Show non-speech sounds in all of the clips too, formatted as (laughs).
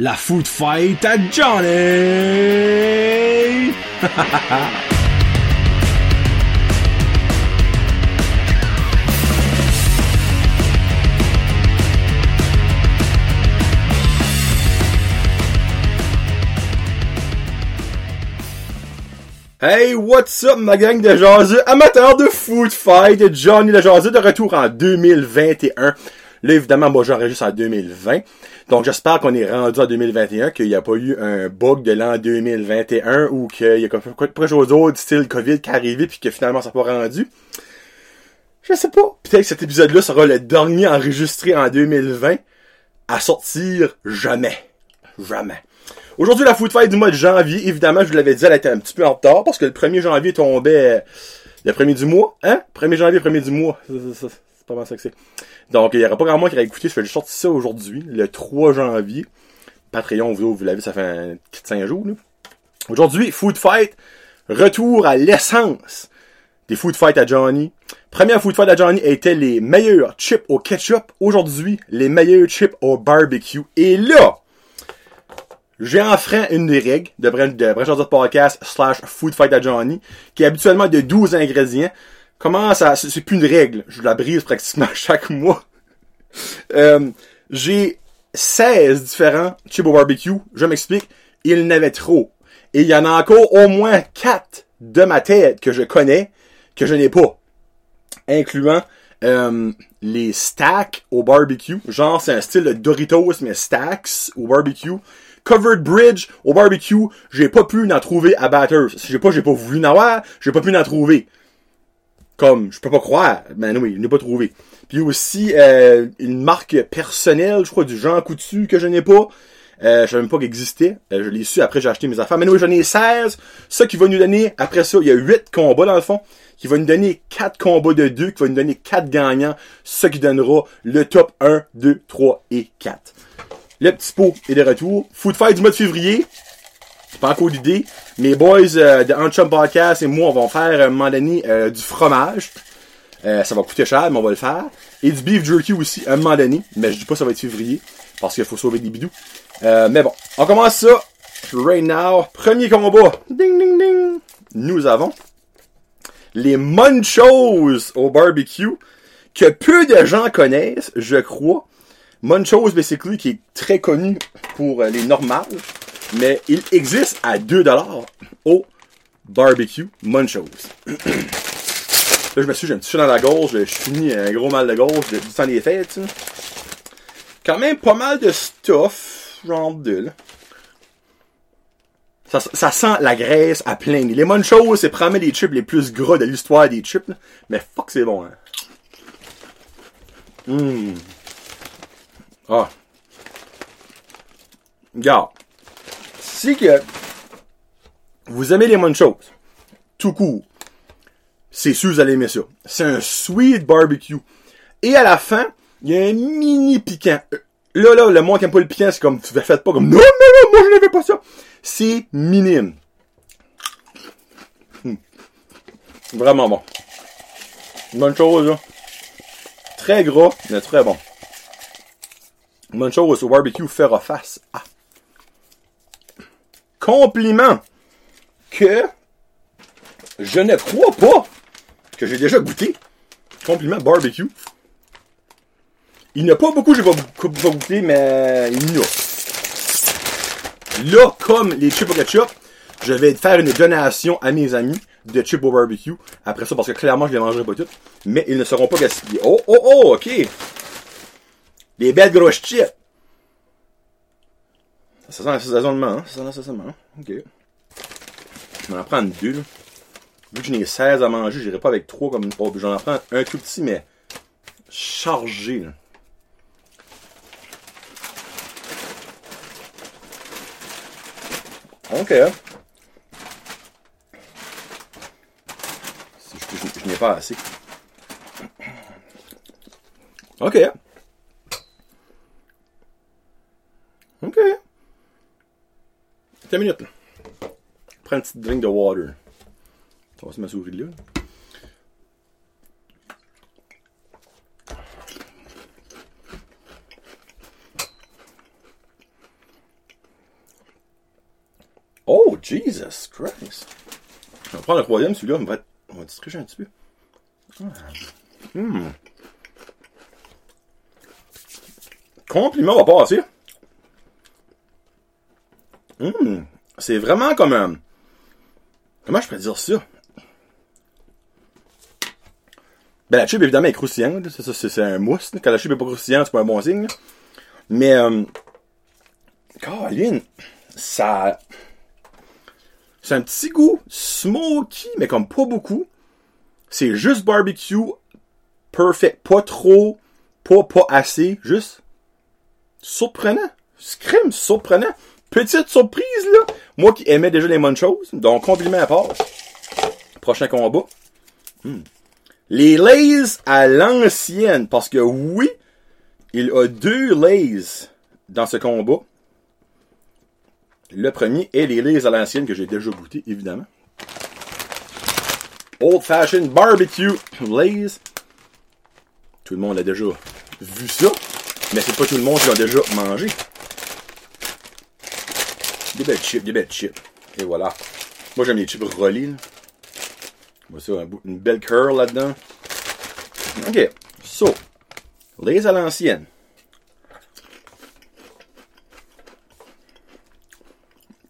La food fight à Johnny! (laughs) Hey, what's up ma gang de jaseux, amateurs de food fight, Johnny le jaseux de retour en 2021. Là, évidemment, moi, j'enregistre en 2020. Donc, j'espère qu'on est rendu en 2021, qu'il n'y a pas eu un bug de l'an 2021 ou qu'il y a de chose d'autre, style COVID, qui est arrivé puis que finalement, ça n'a pas rendu. Je sais pas. Peut-être que cet épisode-là sera le dernier enregistré en 2020 à sortir jamais. Jamais. Aujourd'hui, la foot fight du mois de janvier, évidemment, je vous l'avais dit, elle était un petit peu en retard parce que le 1er janvier tombait le 1er du mois. Hein? 1er janvier, 1er du mois. C'est pas mal ça que c'est. Donc, il y aura pas grand monde qui aurait écouté. Je vais juste sortir ça aujourd'hui, le 3 janvier. Patreon, vous, vous l'avez, ça fait un 5 jours. Aujourd'hui, food fight, retour à l'essence des food fight à Johnny. Première food fight à Johnny était les meilleurs chips au ketchup. Aujourd'hui, les meilleurs chips au barbecue. Et là, j'ai enfreint une des règles de, de Podcast slash Food Fight à Johnny, qui est habituellement de 12 ingrédients. Comment ça, c'est plus une règle. Je la brise pratiquement (laughs) chaque mois. Euh, j'ai 16 différents chips au barbecue. Je m'explique. Il n'avait trop. Et il y en a encore au moins 4 de ma tête que je connais, que je n'ai pas. Incluant euh, les stacks au barbecue. Genre, c'est un style de Doritos, mais stacks au barbecue. Covered Bridge au barbecue, j'ai pas pu en trouver à Batters. Si j'ai pas, j'ai pas voulu en avoir, j'ai pas pu en trouver. Comme, je peux pas croire. Ben oui, je n'ai pas trouvé. Puis aussi, euh, une marque personnelle, je crois, du Jean Coutu que je n'ai pas. Euh, je savais même pas qu'il existait. Euh, je l'ai su après j'ai acheté mes affaires. Mais oui, j'en ai 16. Ça qui va nous donner, après ça, il y a 8 combats dans le fond. Qui va nous donner 4 combats de 2, qui va nous donner 4 gagnants. Ce qui donnera le top 1, 2, 3 et 4. Le petit pot est de retour. Food Fight du mois de février. Pas encore d'idée. Mes boys euh, de Unchum Podcast et moi, on va faire un moment donné euh, du fromage. Euh, ça va coûter cher, mais on va le faire. Et du beef jerky aussi, un moment donné. Mais je dis pas ça va être février. Parce qu'il faut sauver des bidous. mais bon, on commence ça. Right now. Premier combat. Ding, ding, ding. Nous avons les Munchos au barbecue que peu de gens connaissent, je crois. Munchos, basically, qui est très connu pour euh, les normales, mais il existe à 2$ au barbecue Munchos. (clears throat) Là, je me suis j'ai un petit chat dans la gorge, je finis un gros mal de gorge du temps des fêtes. Quand même pas mal de stuff, genre de là. Ça, ça, sent la graisse à plein. Les Munchos, c'est probablement les chips les plus gras de l'histoire des chips. Mais fuck, c'est bon. Hein. Mmh. Ah. Regarde. Si que vous aimez les munchos, tout court, c'est sûr vous allez aimer ça. C'est un sweet barbecue. Et à la fin, il y a un mini piquant. Là, là, le moins qui aime pas le piquant, c'est comme, tu ne faites pas comme, non, non, non, moi je n'avais pas ça. C'est minime. Hmm. Vraiment bon. bonne chose, là. Très gras, mais très bon. Bonne chose au barbecue faire face à. Compliment que je ne crois pas que j'ai déjà goûté. Compliment barbecue. Il n'y a pas beaucoup que je vais goûter, mais il y en a. Là, comme les chips au ketchup, je vais faire une donation à mes amis de chips au barbecue. Après ça, parce que clairement, je les mangerai pas toutes. Mais ils ne seront pas gaspillés. Oh, oh, oh, ok. Des belles grosses chips. Ça sent l'assaisonnement, hein? Ça sent l'assaisonnement. Ok. Je vais en prendre deux, là. Vu que j'en ai 16 à manger, j'irai pas avec 3 comme une pauvre. J'en prends un tout petit, mais chargé, là. Ok. Si je, je n'ai pas assez. Ok. OK. Une minute. Prends un petit drink de water. Ça va se ma souris là. Jesus Christ. Je vais prendre le troisième, celui-là, on va, on va distribuer un petit peu. Hmm. Compliment va passer. Hum, C'est vraiment comme un... Comment je peux dire ça? Ben, la chip, évidemment, est croustillante. C'est, un mousse. Quand la chip est pas croustillante, c'est pas un bon signe. Mais, euh, Caroline, ça, c'est un petit goût smoky, mais comme pas beaucoup. C'est juste barbecue, perfect. Pas trop, pas, pas assez, juste surprenant. Scrim, surprenant. Petite surprise, là. Moi qui aimais déjà les bonnes choses. Donc, compliment à part. Prochain combat. Hmm. Les Lays à l'ancienne. Parce que oui, il a deux Lays dans ce combat. Le premier est les Lays à l'ancienne que j'ai déjà goûté, évidemment. Old Fashioned Barbecue Lays. Tout le monde a déjà vu ça. Mais c'est pas tout le monde qui l'a déjà mangé. Des belles chips, des belles chips. Et voilà. Moi, j'aime les chips. Là. Moi, ça, une belle curl là-dedans. OK. So, les à l'ancienne.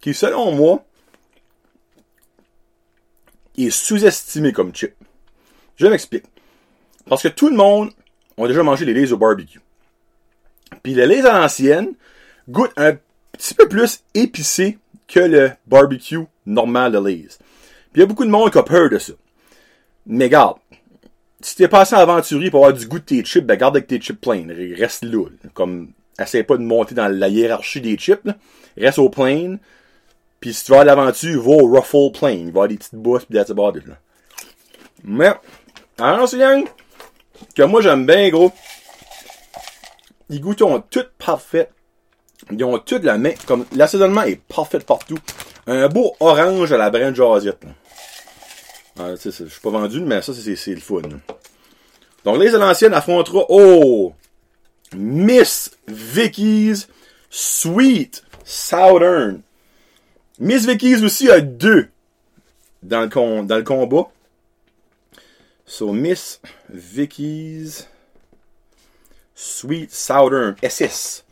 Qui, selon moi, est sous-estimé comme chip. Je m'explique. Parce que tout le monde a déjà mangé les lays au barbecue. Puis les lays à l'ancienne goûtent un petit peu plus épicé que le barbecue normal de Lay's. Puis il y a beaucoup de monde qui a peur de ça. Mais garde, si t'es passé aventurier pour avoir du goût de tes chips, ben garde avec tes chips pleins. Reste là. Comme, essaie pas de monter dans la hiérarchie des chips. Là. Reste au plain. Puis si tu vas à l'aventure, va au ruffle plain. Il va avoir des petites bousses pis that's about it, là. Mais, c'est gang, que moi j'aime bien gros. Les goûts sont toutes parfaites. Ils ont toutes la main. Comme l'assaisonnement est parfait partout. Un beau orange à la brune jasiette. Ah, je suis pas vendu, mais ça, c'est le fun. Donc, les l'ancienne affrontera, oh! Miss Vicky's Sweet Southern. Miss Vicky's aussi a deux dans le, con, dans le combat. So, Miss Vicky's Sweet Southern SS.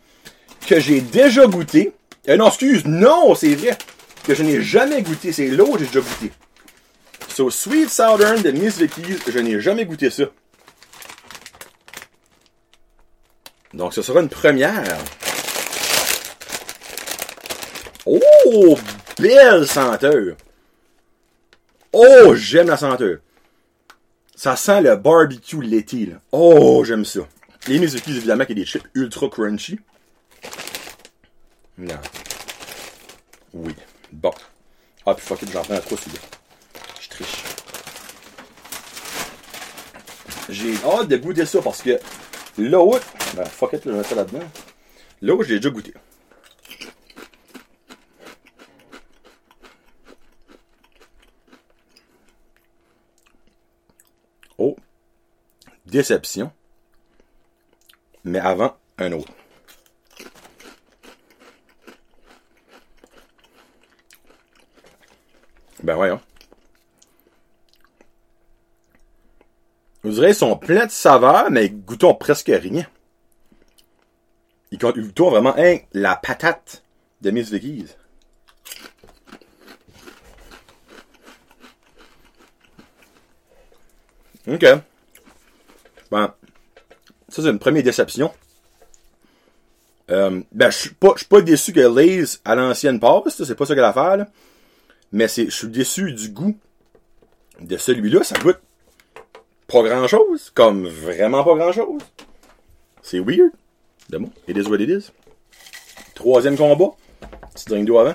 Que j'ai déjà goûté. Euh, non, excuse, non, c'est vrai. Que je n'ai jamais goûté. C'est l'autre que j'ai déjà goûté. So, Sweet Southern de Miss Vicky's, je n'ai jamais goûté ça. Donc, ce sera une première. Oh, belle senteur. Oh, j'aime la senteur. Ça sent le barbecue l'été, là. Oh, j'aime ça. Les Miss Vicky's, évidemment, qui a des chips ultra crunchy. Non. Oui. Bon. Ah, puis fuck it, j'en prends trop celui-là. J'ai hâte de goûter ça parce que l'autre, ben fuck it, je vais mettre ça là-dedans. L'autre, je l'ai déjà goûté. Oh, déception. Mais avant, un autre. Ben voyons. Vous direz, ils sont pleins de saveurs, mais ils goûtent presque rien. Ils goûtent vraiment hein, la patate de Miss Vicky's. OK. Ben, ça, c'est une première déception. Euh, ben, je suis pas, pas déçu que Lay's à l'ancienne passe, c'est pas ça qu'elle a à faire, là. Mais je suis déçu du goût de celui-là. Ça goûte pas grand chose, comme vraiment pas grand chose. C'est weird. De it is what it is. Troisième combat. Petit drink d'eau avant.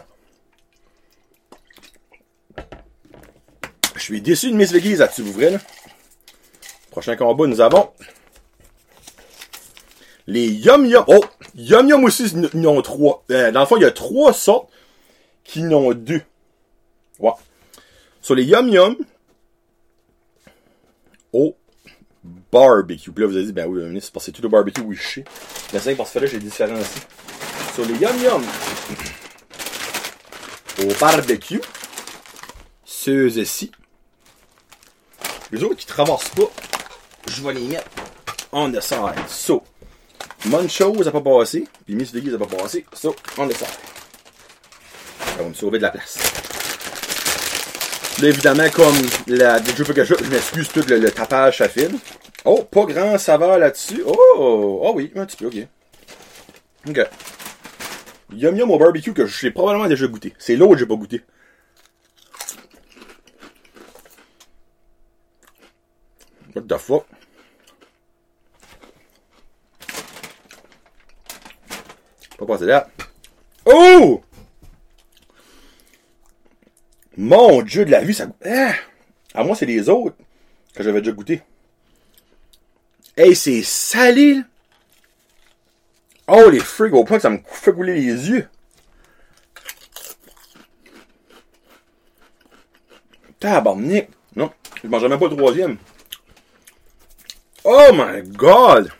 Je suis déçu de Miss Vegas à-dessus, vous vrai, là? Prochain combat, nous avons les Yum Yum. Oh! Yum Yum aussi, ils ont trois. Euh, dans le fond, il y a trois sortes qui n'ont deux. Sur les Yum Yum, au barbecue. Puis là, vous avez dit, ben oui, c'est parce que tout le barbecue, oui. Mais c'est parce que là, j'ai différencié. Sur les Yum Yum au barbecue. Ceux-ci. Les autres qui traversent pas, je vais les mettre on the side. So, Munchos a pas passé, puis Miss Viggy a pas passé. So, on the side. Ça va me sauver de la place. Évidemment, comme la quelque chose, je m'excuse tout le, le, tapage ça file. Oh, pas grand saveur là-dessus. Oh, oh oui, un petit peu, ok. Ok. Yum Yum au barbecue que j'ai probablement déjà goûté. C'est l'autre que j'ai pas goûté. What the fuck? Pas passer là. Oh! Mon dieu de la vie, ça goûte. Ah! À moi, c'est les autres que j'avais déjà goûté. Hey, c'est salé! Oh, les frigs, au point que ça me fait couler les yeux. Tabarnak! Non, je mangerai même pas le troisième. Oh my god!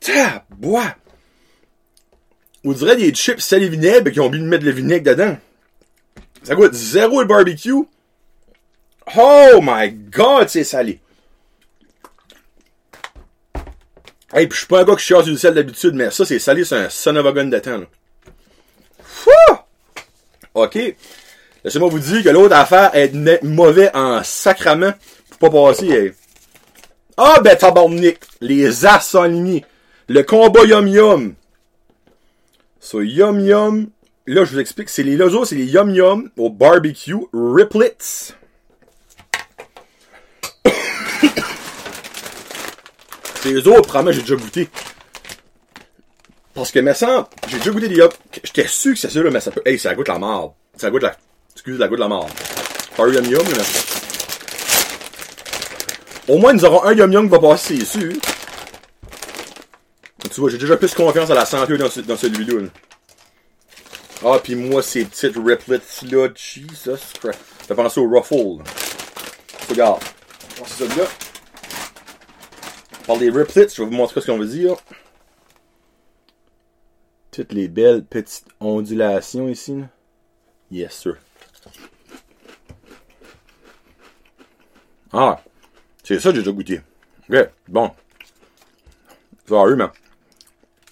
Tabois! On dirait des chips salé vinaigre qui ont oublié de mettre le vinaigre dedans. Ça goûte zéro le barbecue. Oh my god, c'est salé. Hey, pis je suis pas un gars qui chasse du sel d'habitude, mais ça, c'est salé, c'est un son of a gun de temps, là. OK. Laissez-moi vous dire que l'autre affaire est mauvais en sacrament pour pas passer. Ah, ben, tabarnak! Les as alignés. Le combat Yum Yum. So, Yum Yum. Là, je vous explique. C'est les lozos, c'est les Yum Yum au barbecue Riplets. (coughs) c'est les autres, probablement, j'ai déjà goûté. Parce que, mais ça, j'ai déjà goûté des Yum. J'étais sûr que c'est ça, là, mais ça peut. Hey, ça goûte la mort. Ça goûte la. Excuse, la goûte la mort. Pas Yum Yum, mais. Au moins, nous aurons un Yum Yum qui va passer, c'est sûr. Tu vois, j'ai déjà plus confiance à la santé dans, ce, celui-là. Ah, pis moi, ces petites riplets-là, Jesus Christ. Ça fait penser au ruffle. Regarde. C'est celui-là. Par des riplets, je vais vous montrer ce qu'on veut dire. Toutes les belles petites ondulations ici. Yes, sir. Ah, c'est ça que j'ai déjà goûté. Ok, bon. Sorry, mais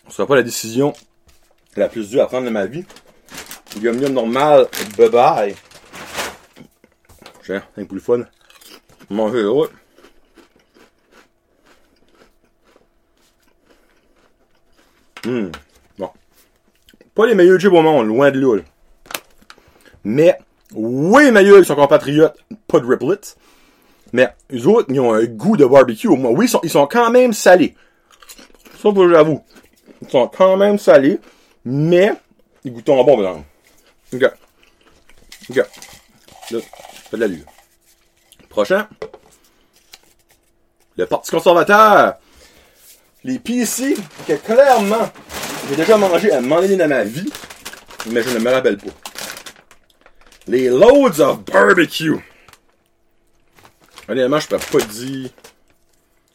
ce sera pas la décision la plus dure à prendre de ma vie. Yum yum normal, bye bye. J'ai un de fun. Manger l'autre. Hum, bon. Pas les meilleurs chips au monde, loin de là. Mais, oui, meilleurs que son compatriote, pas de riplets. Mais, les autres, ils ont un goût de barbecue au moins. Oui, ils sont, ils sont quand même salés. Ça, j'avoue. Ils sont quand même salés, mais ils goûtent bon, maintenant. OK. OK. Là, pas de l'allure. Prochain. Le Parti conservateur. Les PC que clairement, j'ai déjà mangé à donné dans ma vie, mais je ne me rappelle pas. Les Loads of Barbecue. Honnêtement, je peux pas dire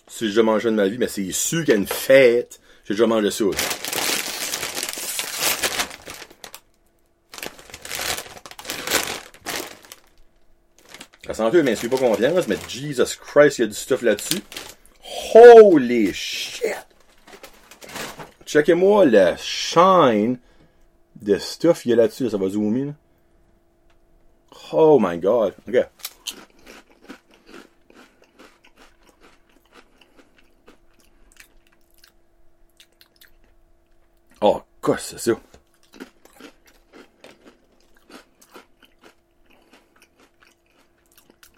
si j'ai déjà mangé de ma vie, mais c'est sûr qu'il y a une fête j'ai déjà mangé ça. Ça sent peu, mais je suis pas confiance, mais Jesus Christ, il y a du stuff là-dessus. Holy shit! Checkez-moi le shine de stuff qu'il y a là-dessus. Ça va zoomer. Oh my god. Ok. C'est ça?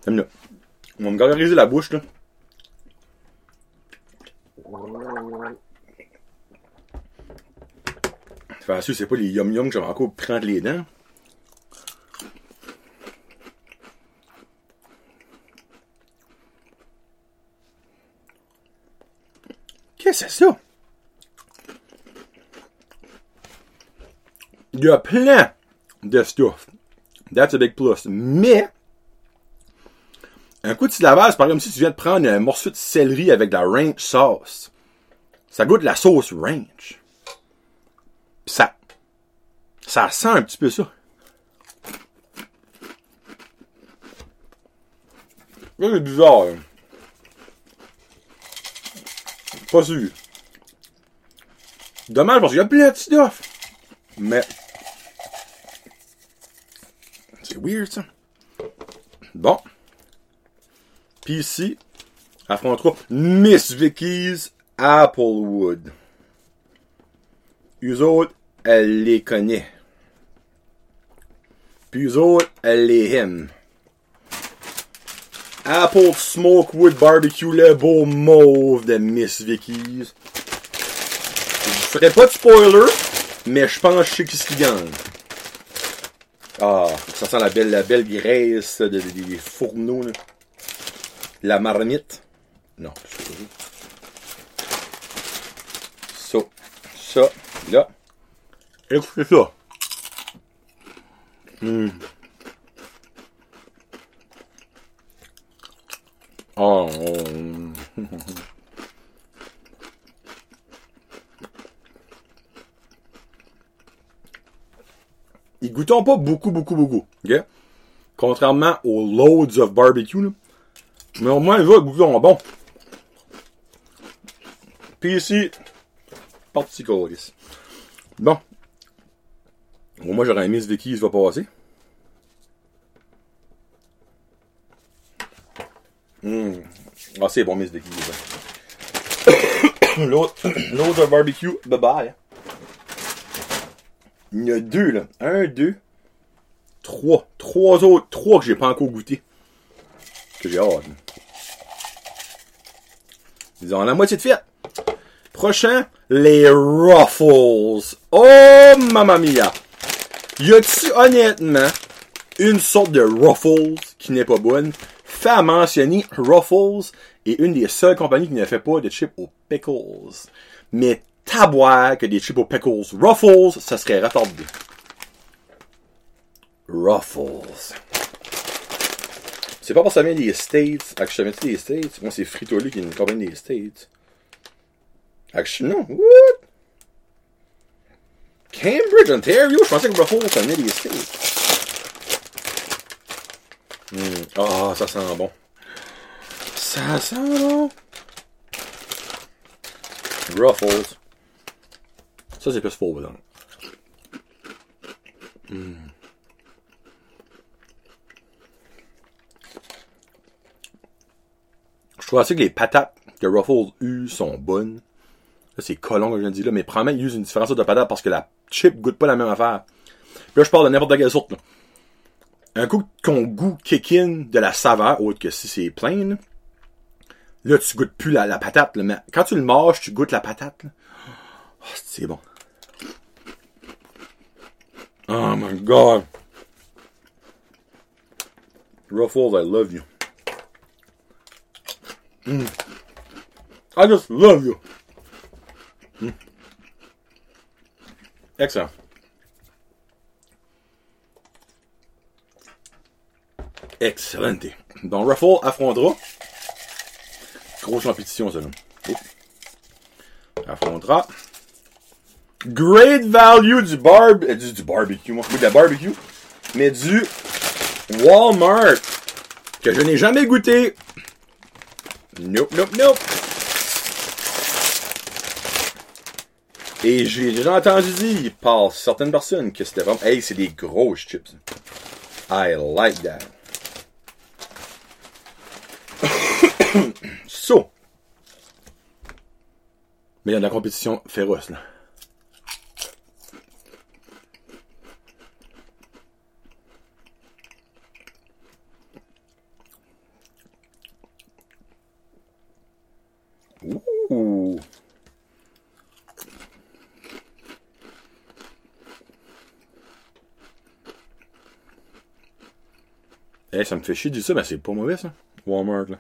On va me gargariser la bouche, là. Enfin, sûr, c'est pas les yum yum que j'avais encore prendre les dents. Qu'est-ce que c'est ça? Il y a plein de stuff. That's a big plus. Mais, un coup de lavage, c'est par exemple si tu viens de prendre un morceau de céleri avec de la ranch sauce. Ça goûte la sauce ranch. Pis ça, Ça sent un petit peu ça. Là, c'est bizarre. hein. Pas sûr. Dommage parce qu'il y a plein de stuff. Mais. C'est weird ça. Bon. Puis ici, affrontera Miss Vicky's Applewood. Eux autres, elle les connaît. Puis eux autres, elle les aime. Apple Smokewood Barbecue, le beau mauve de Miss Vicky's. Je ferai pas de spoiler, mais je pense que je sais qui gagne. Ah, ça sent la belle, la belle graisse de- de- des fourneaux. La marmite. Non. Ça, ça, là. Écoutez ça. Oh. (laughs) goûtent pas beaucoup, beaucoup, beaucoup. Contrairement aux loads of barbecue. Là. Mais au moins, autres goûtent bon. Puis ici. Bon. Au moins, j'aurais aimé ce Vicky, il va passer. Hum. Ah, c'est bon, Miss Vicky. là. L'autre, l'autre barbecue, bye bye. Il y en a deux, là. Un, deux, trois. Trois autres. Trois que j'ai pas encore goûté. Que j'ai hâte. Ils ont la moitié de fête. Prochain, les Ruffles. Oh, mamma mia. Y a-tu honnêtement une sorte de Ruffles qui n'est pas bonne? Fait à mentionner, Ruffles est une des seules compagnies qui ne fait pas de chips aux pickles. Mais taboire que des chips aux pickles Ruffles, ça serait retardé. Ruffles. C'est pas parce que ça vient des States. Ça vient des States? Moi, c'est Frito-Lay qui est une compagnie des States. Actually, non. What? Cambridge, Ontario? Je pensais que Ruffles, ça venait des States. Hmm. Ah, ça sent bon. Ça sent bon. Ruffles. Ça, c'est plus faux, là. Hmm. Je trouve assez que les patates que Ruffles use sont bonnes. Là, c'est colon, comme je viens de dire, là, mais probablement, ils usent une différence de patates parce que la chip goûte pas la même affaire. Là, je parle de n'importe quelle sorte, là. Un coup qu'on goût kick in de la saveur, autre que si c'est plein, là, tu goûtes plus la, patate, mais quand tu le manges, tu goûtes la patate. Oh, c'est bon. Oh my god. Ruffles, I love you. Mm. I just love you. Mm. Excellent. Excellente. Donc, Ruffle affrontera. Grosse compétition, ça, là. Oh. Affrontera. Great value du barb... euh, du, barbecue, moi. De la barbecue. Mais du Walmart. Que je n'ai jamais goûté. Nope, nope, nope. Et j'ai déjà entendu dire par certaines personnes que c'était vraiment... Hey, c'est des grosses chips. I like that. (coughs) so. Mais il y a de la compétition féroce, là. Ouh. Eh, ça me fait chier de dire ça, mais c'est pas mauvais, ça. Walmart, là.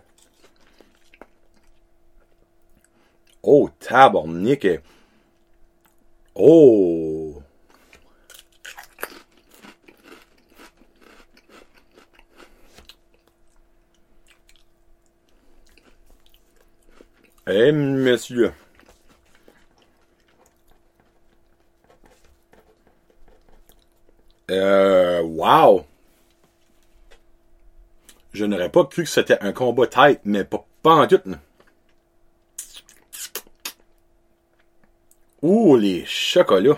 Oh, tabarnak. eh. Oh. Eh, monsieur. Euh, wow! Je n'aurais pas cru que c'était un combat tight, mais pas, en tout. Ouh, les chocolats.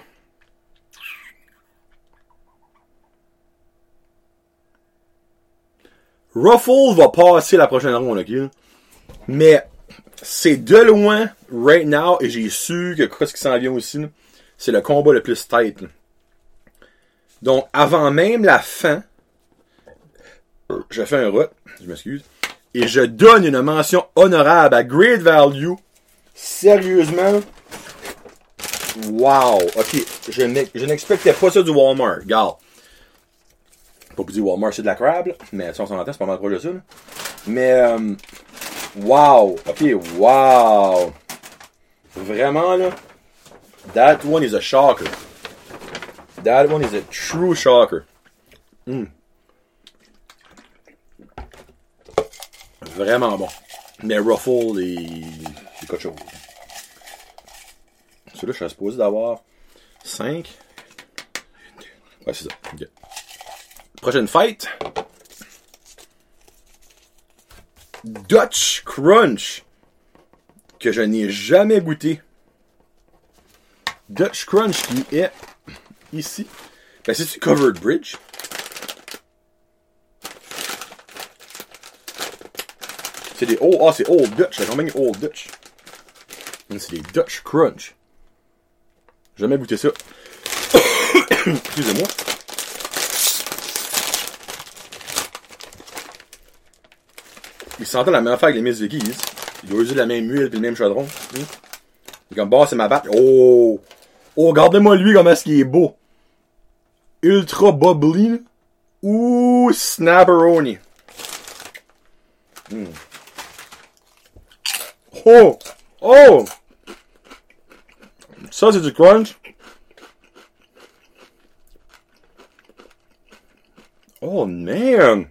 Ruffle va passer la prochaine ronde, ok? Mais c'est de loin, right now, et j'ai su que ce qui s'en vient aussi, c'est le combat le plus là. Donc, avant même la fin, je fais un route, je m'excuse, et je donne une mention honorable à Great Value. Sérieusement, wow, ok, je n'ex- je n'expectais pas ça du Walmart, regarde. Pas pour dire Walmart c'est de la crabe, mais si on s'en c'est pas mal proche de ça. là. Mais, euh, wow, ok, wow. Vraiment, là, that one is a shocker. That one is a true shocker. Mm. Vraiment bon. Mais Ruffle est, c'est quelque chose. Celui-là, je suis supposé d'avoir 5. Ouais, c'est ça. Prochaine fight. Dutch Crunch. Que je n'ai jamais goûté. Dutch Crunch qui est ici. Ben, c'est du Covered Bridge? C'est des old, ah, c'est Old Dutch. C'est combien Old Dutch? Hum, C'est des Dutch Crunch. Jamais goûté ça. (coughs) Excusez-moi. Il sentait la même affaire que les Miss Vickies. Il doit user la même huile et le même chaudron. Hum. Il est comme, bah, c'est ma batte. Oh! Oh, regardez-moi lui, comment est-ce qu'il est beau. Ultra bubbly. Ouh, snapperoni. Hmm. Oh! Oh! Ça, c'est du crunch. Oh, man!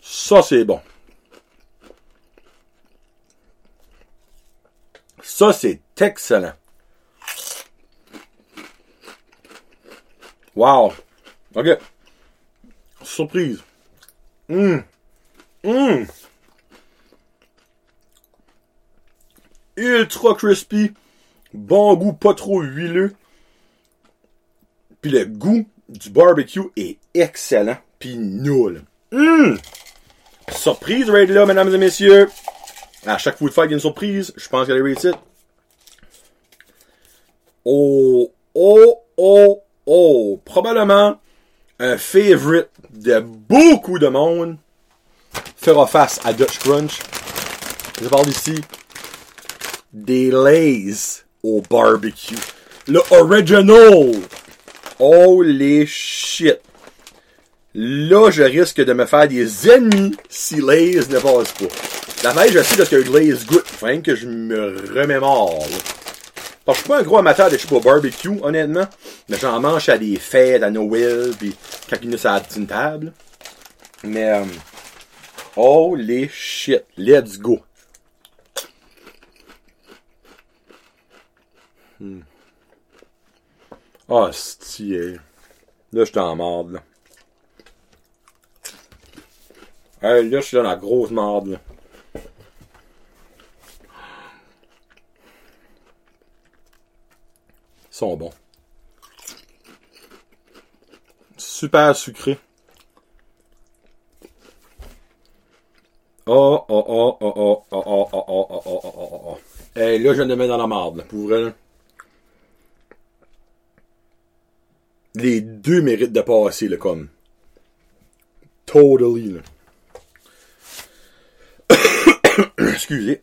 Ça, c'est bon. Ça, c'est excellent. Wow. OK. Surprise. Hum. Hum. Ultra crispy. Bon goût, pas trop huileux. Puis le goût du barbecue est excellent. Puis nul. Hum. Surprise, raid là, mesdames et messieurs. À chaque food fight, il y a une surprise. Je pense qu'elle est rated. Oh, oh, oh, oh. Probablement un favorite de beaucoup de monde fera face à Dutch Crunch. Je parle ici des Lays au barbecue. Le original. Holy shit. Là, je risque de me faire des ennemis si Lays ne passe pas. La veille, je sais parce que Lays goûte. Faut que je me remémore. là. Que je suis pas un gros amateur de chips au barbecue, honnêtement. Mais j'en mange à des fêtes, à Noël, puis quand il en a petite table. Mais, euh, holy shit. Let's go. Hmm. Ah, c'est Là, je t'en marde, là. Hey, là, je suis dans la grosse marde, là. Sont. Super sucré. Oh, oh, oh, oh, oh, oh, oh, oh, oh, oh, oh, oh, oh, oh. Hey, là, je me mettre dans la marde, pour vrai. Les deux méritent de passer, là, comme. Totally, là. Excusez.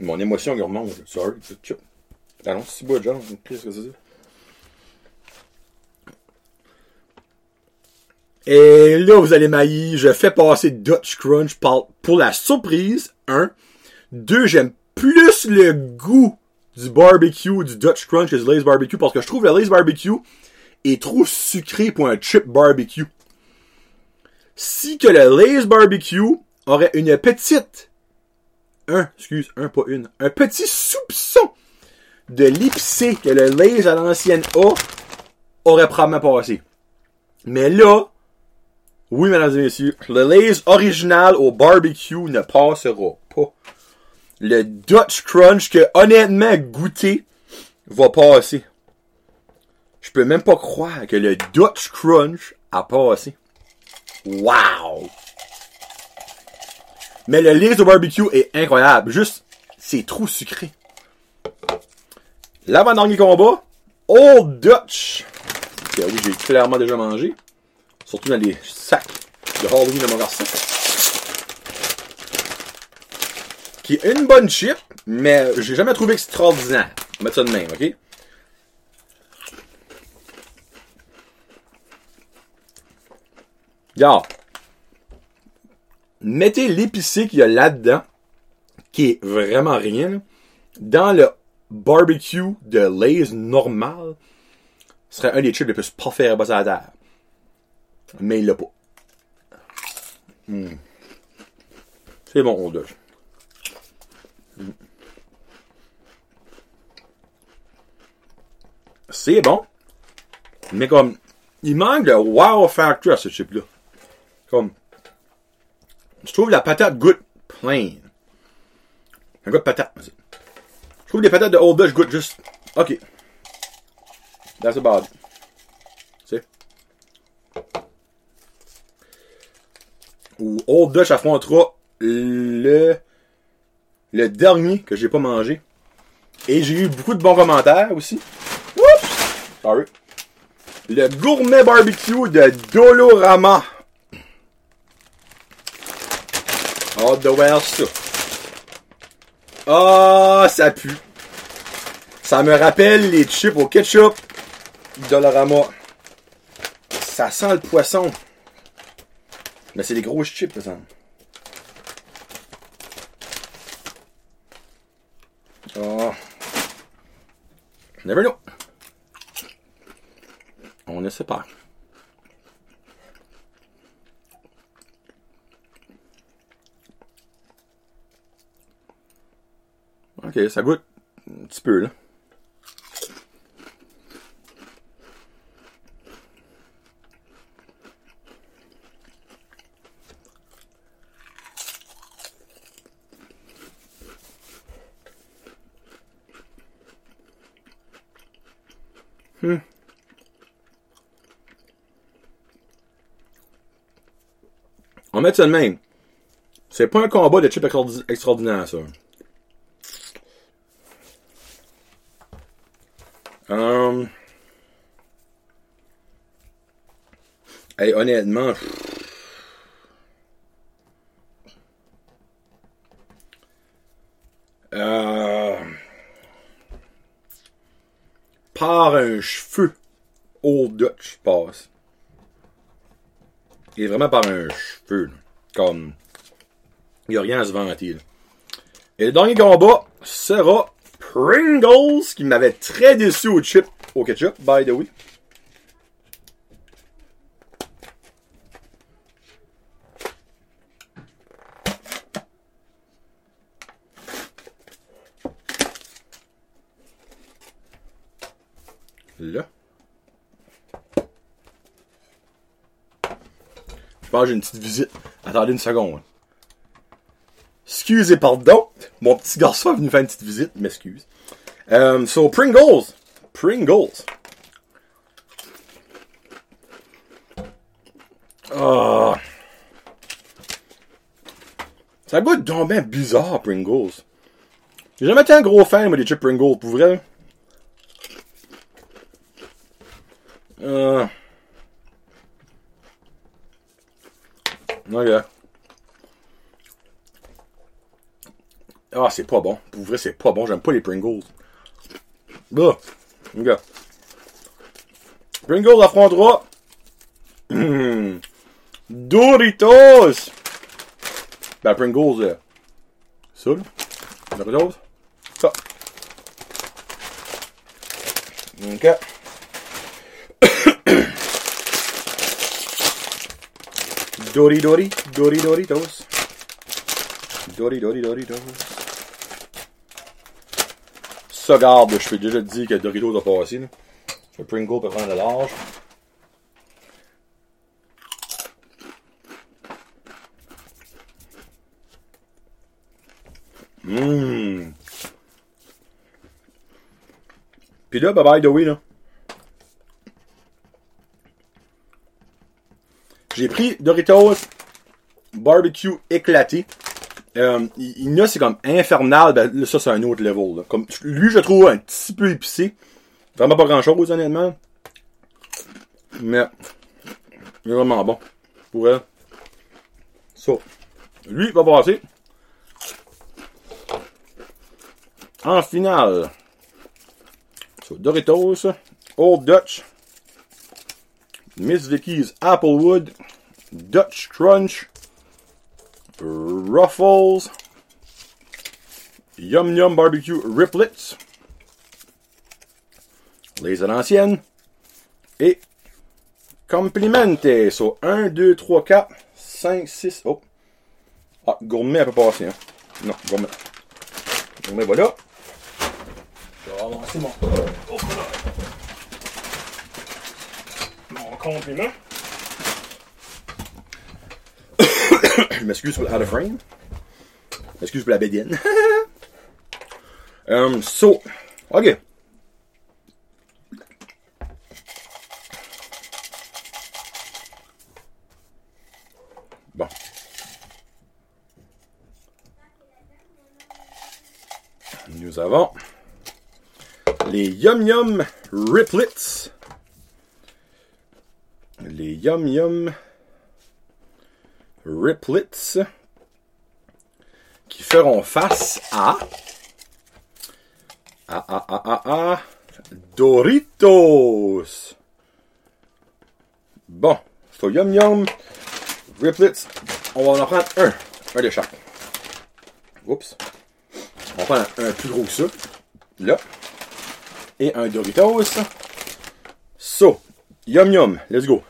Mon émotion remonte. Sorry. Ah non, c'est beau, John. Qu'est-ce que c'est? Et là, vous allez maillir. Je fais passer Dutch Crunch pour la surprise. Un. Deux, j'aime plus le goût du barbecue, du Dutch Crunch que du Lay's Barbecue parce que je trouve le Lay's Barbecue est trop sucré pour un chip barbecue. Si que le Lay's Barbecue aurait une petite un, excuse, un, pas une, un petit soupçon de l'épicé que le Lays à l'ancienne A aurait probablement passé. Mais là, oui, mesdames et messieurs, le Lays original au barbecue ne passera pas. Le Dutch Crunch que, honnêtement, goûter va passer. Je peux même pas croire que le Dutch Crunch a passé. Wow! Mais le Lays au barbecue est incroyable. Juste, c'est trop sucré. L'avant-dernier combat, Old Dutch. Que oui, j'ai clairement déjà mangé. Surtout dans les sacs de Halloween de mon garçon. Qui est une bonne chip, mais j'ai jamais trouvé extraordinaire. On va mettre ça de même, ok? Regarde. Mettez l'épicé qu'il y a là-dedans, qui est vraiment rien, dans le barbecue de Lay's normal. Serait un des chips les plus pas faire à la terre. Mais il l'a pas. Hmm. C'est bon, on. C'est bon. Mais comme, il manque de wow factor à ce chip-là. Comme, je trouve la patate goûte plain. Un goût de patate. Je trouve les patates de Old Dutch goûtent juste, ok. That's about it. Tu? Ou Old Dutch affrontera le, le dernier que j'ai pas mangé. Et j'ai eu beaucoup de bons commentaires aussi. Oups! Sorry. Le gourmet barbecue de Dolorama. Oh, de voir ça. Ah, ça pue. Ça me rappelle les chips au ketchup Dolorama. Ça sent le poisson. Mais c'est des grosses chips, par exemple. Oh. Never know. On ne sait pas. Ok, ça goûte un petit peu, là. Hmm. On mettre ça de même. C'est pas un combat de chips extraordinaire, ça. Um... Honnêtement... Euh... Par un cheveu, Old Dutch passe. Il est vraiment par un cheveu. Comme. Il n'y a rien à se vanter. Et le dernier combat sera Pringles, qui m'avait très déçu au chip, au ketchup, by the way. Là. Je pense que j'ai une petite visite. Attendez une seconde. Excusez, pardon. Mon petit garçon est venu faire une petite visite. M'excuse. Um, so, Pringles. Pringles. Ah. Ça goûte donc bien bizarre, Pringles. J'ai jamais été un gros fan, moi, des chips Pringles, pour vrai. Euh... Ok. Ah, c'est pas bon. Pour vrai, c'est pas bon. J'aime pas les Pringles. Bah, ok. Pringles affrontera hmm. (clears throat) Doritos. Ben, Pringles, euh, ça, là. Doritos. Ça. Ok. (coughs) Dori Dori, Dori Doritos. Dori Dori Doritos. Ça, garde, je fais déjà dit que Doritos a passé. Là. Le Pringle peut prendre de large. Hum. Puis là, bye bye the way, là. J'ai pris Doritos barbecue éclaté. Euh, il y a, c'est comme infernal. Ben, là, ça, c'est un autre level. Comme, lui, je trouve un petit peu épicé. Vraiment pas grand chose, honnêtement. Mais, il est vraiment bon. Pour elle. Ça. Lui, il va passer. En finale. So, Doritos, Old Dutch, Miss Vicky's Applewood, Dutch Crunch, Ruffles, Yum Yum Barbecue Riplets, les anciennes, et Complimente. So, 1, 2, 3, 4, 5, 6. Oh. Ah, gourmet à peu passer. Hein. Non, gourmet. Gourmet, voilà. Je vais avancer mon. Oh, mon compliment. Je m'excuse pour le out of frame. Je m'excuse pour la bédienne. (laughs) um, so, ok. Bon. Nous avons les Yum Yum Riplets. Les Yum Yum Riplets qui feront face à à à à à, à Doritos. Bon, so Yum Yum Riplets, on va en prendre un, un de chaque. Oups. On va prendre un plus gros que ça, là, et un Doritos. So, Yum Yum, let's go.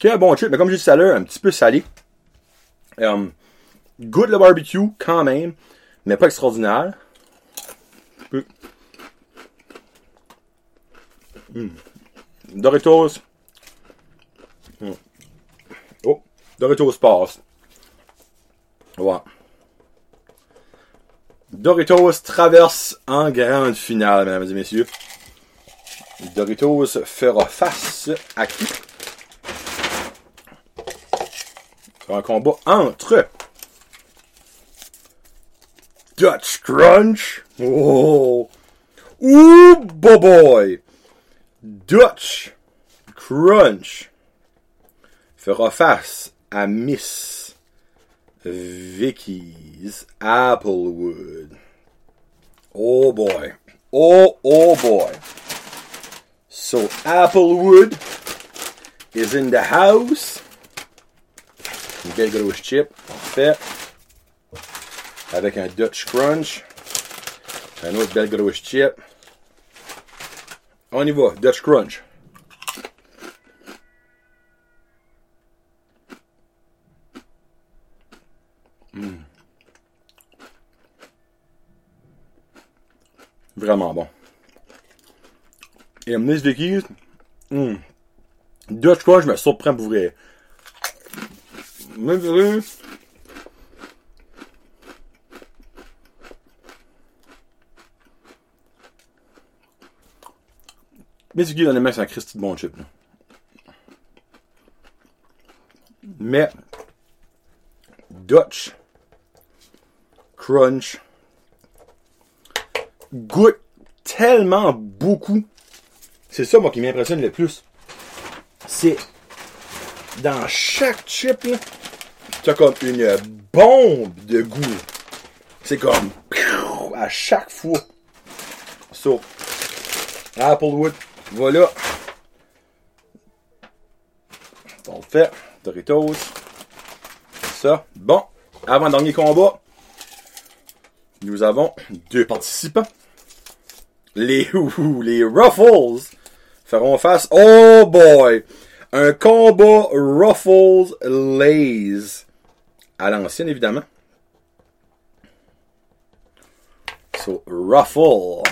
Quel bon chip, mais comme j'ai dit à l'heure, un petit peu salé. Um, good le barbecue, quand même, mais pas extraordinaire. Mm. Doritos. Mm. Oh, Doritos passe. Voilà. Doritos traverse en grande finale, mesdames et messieurs. Doritos fera face à qui? Un combat entre Dutch Crunch. Oh! Ooh, boy! Dutch Crunch fera face à Miss Vicky's Applewood. Oh boy. Oh, oh boy. So Applewood is in the house. Une belle grosse chip. Parfait. Avec un Dutch Crunch. Un autre belle grosse chip. On y va. Dutch Crunch. Mm. Vraiment bon. Et Miss Vicky's, mm. Dutch Crunch me surprend pour vrai. Mais vrai. Mais c'est qui honnêtement c'est un Christy de bon chip. Là. Mais Dutch Crunch goûte tellement beaucoup. C'est ça moi qui m'impressionne le plus. C'est dans chaque chip là, t'as comme une bombe de goût. C'est comme à chaque fois. So, Applewood, voilà. On le fait. Doritos. Ça. Bon. Avant-dernier combat. Nous avons deux participants. Les, (laughs) les Ruffles feront face. Oh boy! Un combat Ruffles Lays à l'ancienne, évidemment. So, Ruffle.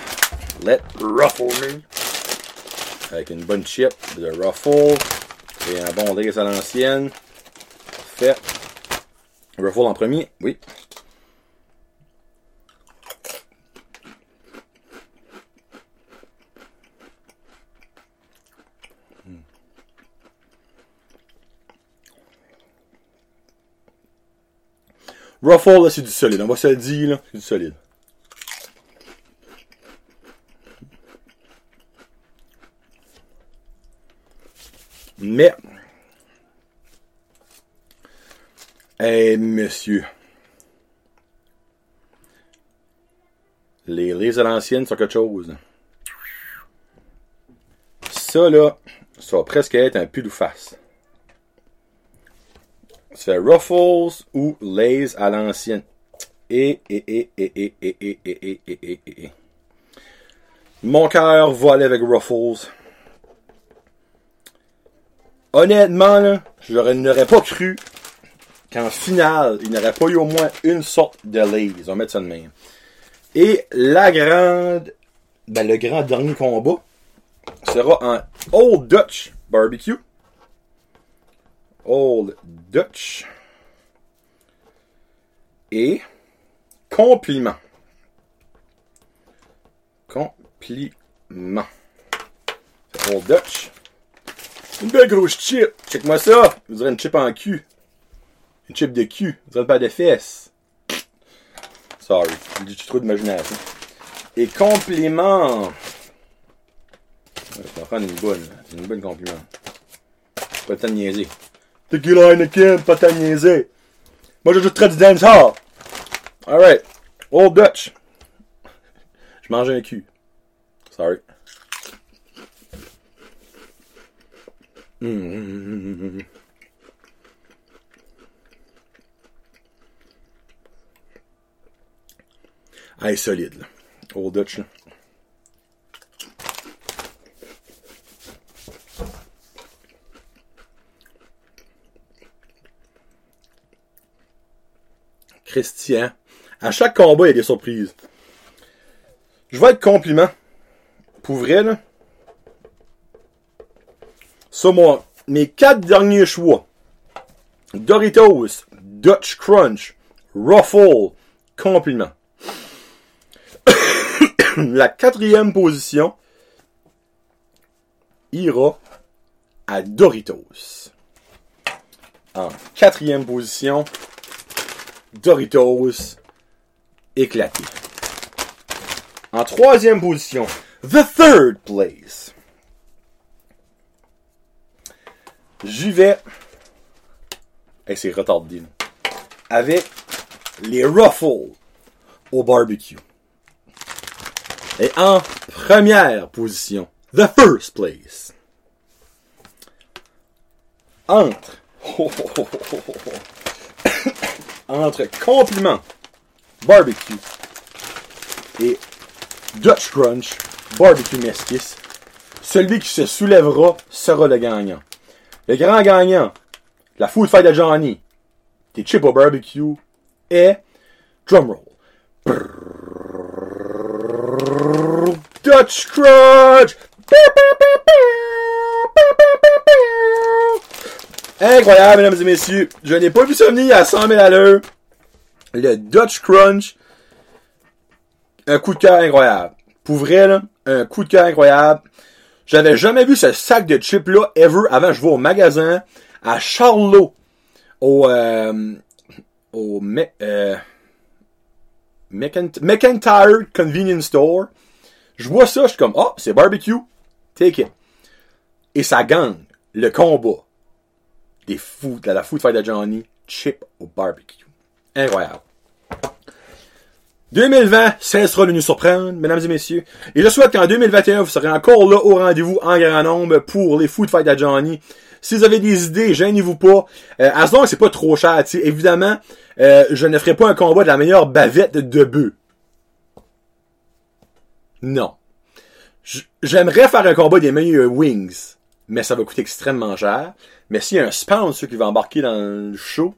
Let Ruffle me. Avec une bonne chip de Ruffle. Et un bon lace à l'ancienne. Fait. Ruffle en premier, oui. Ruffle, là, c'est du solide. On va se le dire, là, c'est du solide. Mais, eh, monsieur, les les à l'ancienne sont quelque chose. Ça, là, ça va presque être un pull ou face. C'est Ruffles ou Lays à l'ancienne. Et, et, et, et, et, et, et, et, et, et, et. Mon cœur va aller avec Ruffles. Honnêtement, là, je n'aurais pas cru qu'en finale, il n'aurait pas eu au moins une sorte de Lays. On va mettre ça de même. Et la grande, ben, le grand dernier combat sera en Old Dutch Barbecue. Old Dutch. Et compliment. Compliment. Old Dutch. Une belle grosse chip. Check-moi ça. Vous aurez une chip en cul. Une chip de cul. Vous aurez pas de fesses. Sorry. J'ai trop d'imagination. Et compliment. Je vais prendre une bonne. Une bonne compliment. Pas le temps de niaiser. Tequila Heineken, pas tant niaiser. Moi, je très du dancehall. Alright. Old Dutch. (laughs) Je mange un cul. Sorry. (laughs) Mmh. Ah, solide, là. Old Dutch, là. Christian. À chaque combat, il y a des surprises. Je vais être compliment. Pour là. Ça, moi, mes quatre derniers choix. Doritos, Dutch Crunch, Ruffle, compliment. (coughs) La quatrième position ira à Doritos. En quatrième position, Doritos éclaté. En troisième position, the third place. J'y vais. Et c'est retardé. Avec les Ruffles au barbecue. Et en première position, the first place. Entre. (laughs) entre compliment barbecue et Dutch Crunch barbecue mesquisse, celui qui se soulèvera sera le gagnant. Le grand gagnant, la food fight de Johnny, des chips au barbecue est drumroll. Dutch Crunch! Incroyable, mesdames et messieurs. Je n'ai pas vu ça venir à 100 000 à l'heure. Le Dutch Crunch. Un coup de cœur incroyable. Pour vrai, là, un coup de cœur incroyable. J'avais jamais vu ce sac de chips là ever avant. Je vais au magasin à Charlot. Au, euh, au, euh, McIntyre Convenience Store. Je vois ça, je suis comme, oh, c'est barbecue. Take it. Et ça gagne le combat des fous, de la food fight de Johnny, chip au barbecue. Incroyable. 2020 cessera de nous surprendre, mesdames et messieurs. Et je souhaite qu'en 2021, vous serez encore là au rendez-vous en grand nombre pour les food fight de Johnny. Si vous avez des idées, gênez-vous pas. Euh, as long c'est pas trop cher, t'sais. évidemment, euh, je ne ferai pas un combat de la meilleure bavette de bœuf. Non. J'aimerais faire un combat des meilleurs wings, mais ça va coûter extrêmement cher. Mais s'il y a un sponsor qui va embarquer dans le show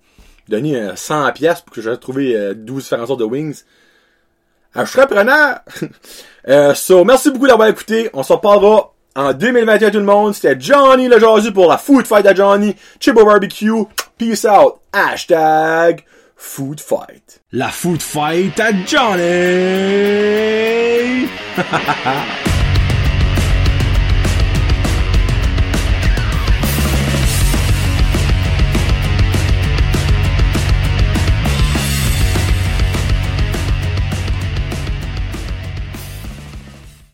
donner euh, 100 pièces pour que j'aille trouver euh, 12 différentes sortes de wings. Euh, je serais preneur. (laughs) euh, so, merci beaucoup d'avoir écouté. On se reparlera en 2021 tout le monde. C'était Johnny le Jazu pour la Food Fight à Johnny. Chibo Barbecue. Peace out. Hashtag Food Fight. La Food Fight à Johnny. (laughs)